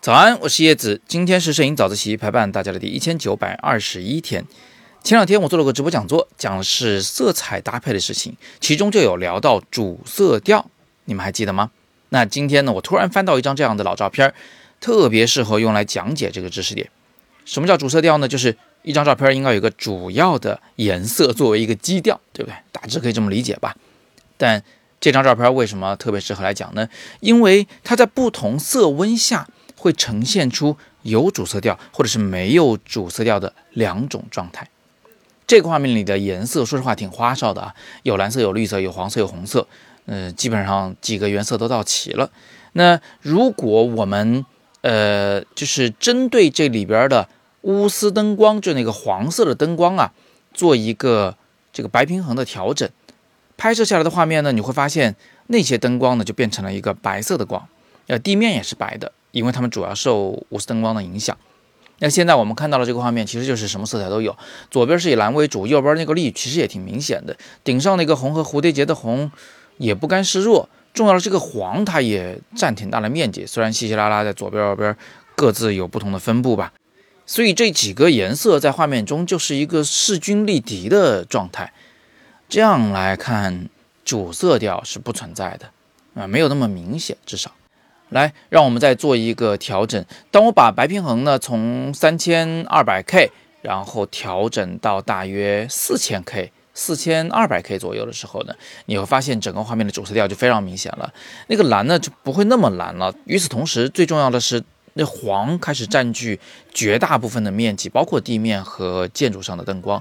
早安，我是叶子。今天是摄影早自习陪伴大家的第一千九百二十一天。前两天我做了个直播讲座，讲的是色彩搭配的事情，其中就有聊到主色调，你们还记得吗？那今天呢，我突然翻到一张这样的老照片，特别适合用来讲解这个知识点。什么叫主色调呢？就是一张照片应该有一个主要的颜色作为一个基调，对不对？大致可以这么理解吧。但这张照片为什么特别适合来讲呢？因为它在不同色温下。会呈现出有主色调或者是没有主色调的两种状态。这个画面里的颜色，说实话挺花哨的啊，有蓝色，有绿色，有黄色，有红色，嗯，基本上几个原色都到齐了。那如果我们呃，就是针对这里边的钨丝灯光，就那个黄色的灯光啊，做一个这个白平衡的调整，拍摄下来的画面呢，你会发现那些灯光呢就变成了一个白色的光，呃，地面也是白的。因为它们主要受钨丝灯光的影响。那现在我们看到了这个画面，其实就是什么色彩都有。左边是以蓝为主，右边那个绿其实也挺明显的。顶上那个红和蝴蝶结的红也不甘示弱。重要的这个黄，它也占挺大的面积，虽然稀稀拉拉在左边右边各自有不同的分布吧。所以这几个颜色在画面中就是一个势均力敌的状态。这样来看，主色调是不存在的啊，没有那么明显，至少。来，让我们再做一个调整。当我把白平衡呢从三千二百 K，然后调整到大约四千 K、四千二百 K 左右的时候呢，你会发现整个画面的主色调就非常明显了。那个蓝呢就不会那么蓝了。与此同时，最重要的是那黄开始占据绝大部分的面积，包括地面和建筑上的灯光。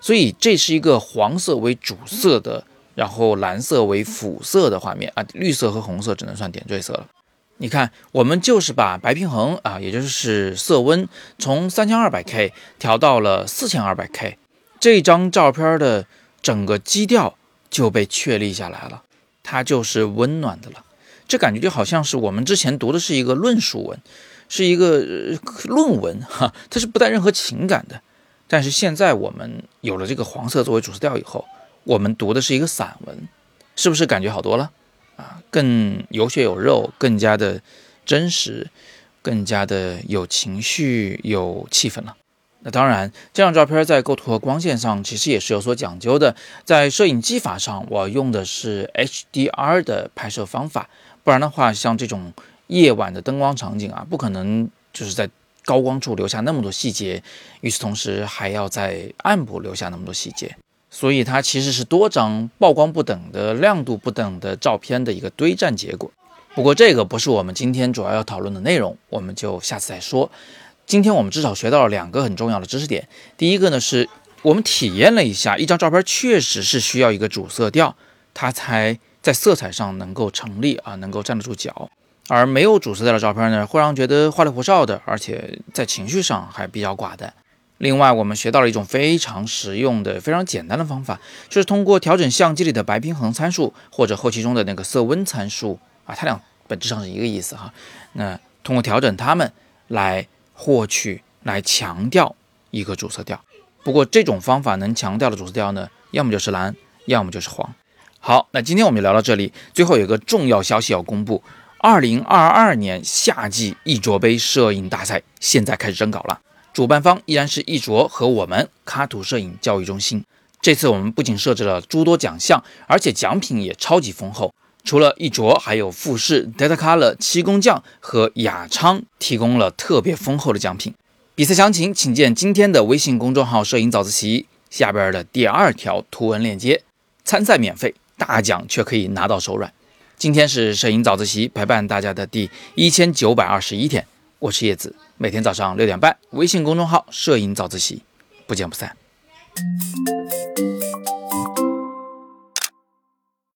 所以这是一个黄色为主色的，然后蓝色为辅色的画面啊。绿色和红色只能算点缀色了。你看，我们就是把白平衡啊，也就是色温，从三千二百 K 调到了四千二百 K，这张照片的整个基调就被确立下来了，它就是温暖的了。这感觉就好像是我们之前读的是一个论述文，是一个论文哈，它是不带任何情感的。但是现在我们有了这个黄色作为主色调以后，我们读的是一个散文，是不是感觉好多了？啊，更有血有肉，更加的真实，更加的有情绪、有气氛了。那当然，这张照片在构图和光线上其实也是有所讲究的。在摄影技法上，我用的是 HDR 的拍摄方法，不然的话，像这种夜晚的灯光场景啊，不可能就是在高光处留下那么多细节，与此同时还要在暗部留下那么多细节。所以它其实是多张曝光不等的、亮度不等的照片的一个堆栈结果。不过这个不是我们今天主要要讨论的内容，我们就下次再说。今天我们至少学到了两个很重要的知识点。第一个呢，是我们体验了一下，一张照片确实是需要一个主色调，它才在色彩上能够成立啊，能够站得住脚。而没有主色调的照片呢，会让觉得花里胡哨的，而且在情绪上还比较寡淡。另外，我们学到了一种非常实用的、非常简单的方法，就是通过调整相机里的白平衡参数，或者后期中的那个色温参数啊，它俩本质上是一个意思哈。那通过调整它们来获取、来强调一个主色调。不过这种方法能强调的主色调呢，要么就是蓝，要么就是黄。好，那今天我们就聊到这里。最后有一个重要消息要公布：二零二二年夏季艺卓杯摄影大赛现在开始征稿了。主办方依然是艺卓和我们卡土摄影教育中心。这次我们不仅设置了诸多奖项，而且奖品也超级丰厚。除了艺卓，还有富士、Data Color、七工匠和雅昌提供了特别丰厚的奖品。比赛详情请见今天的微信公众号“摄影早自习”下边的第二条图文链接。参赛免费，大奖却可以拿到手软。今天是摄影早自习陪伴大家的第一千九百二十一天，我是叶子。每天早上六点半，微信公众号“摄影早自习”，不见不散。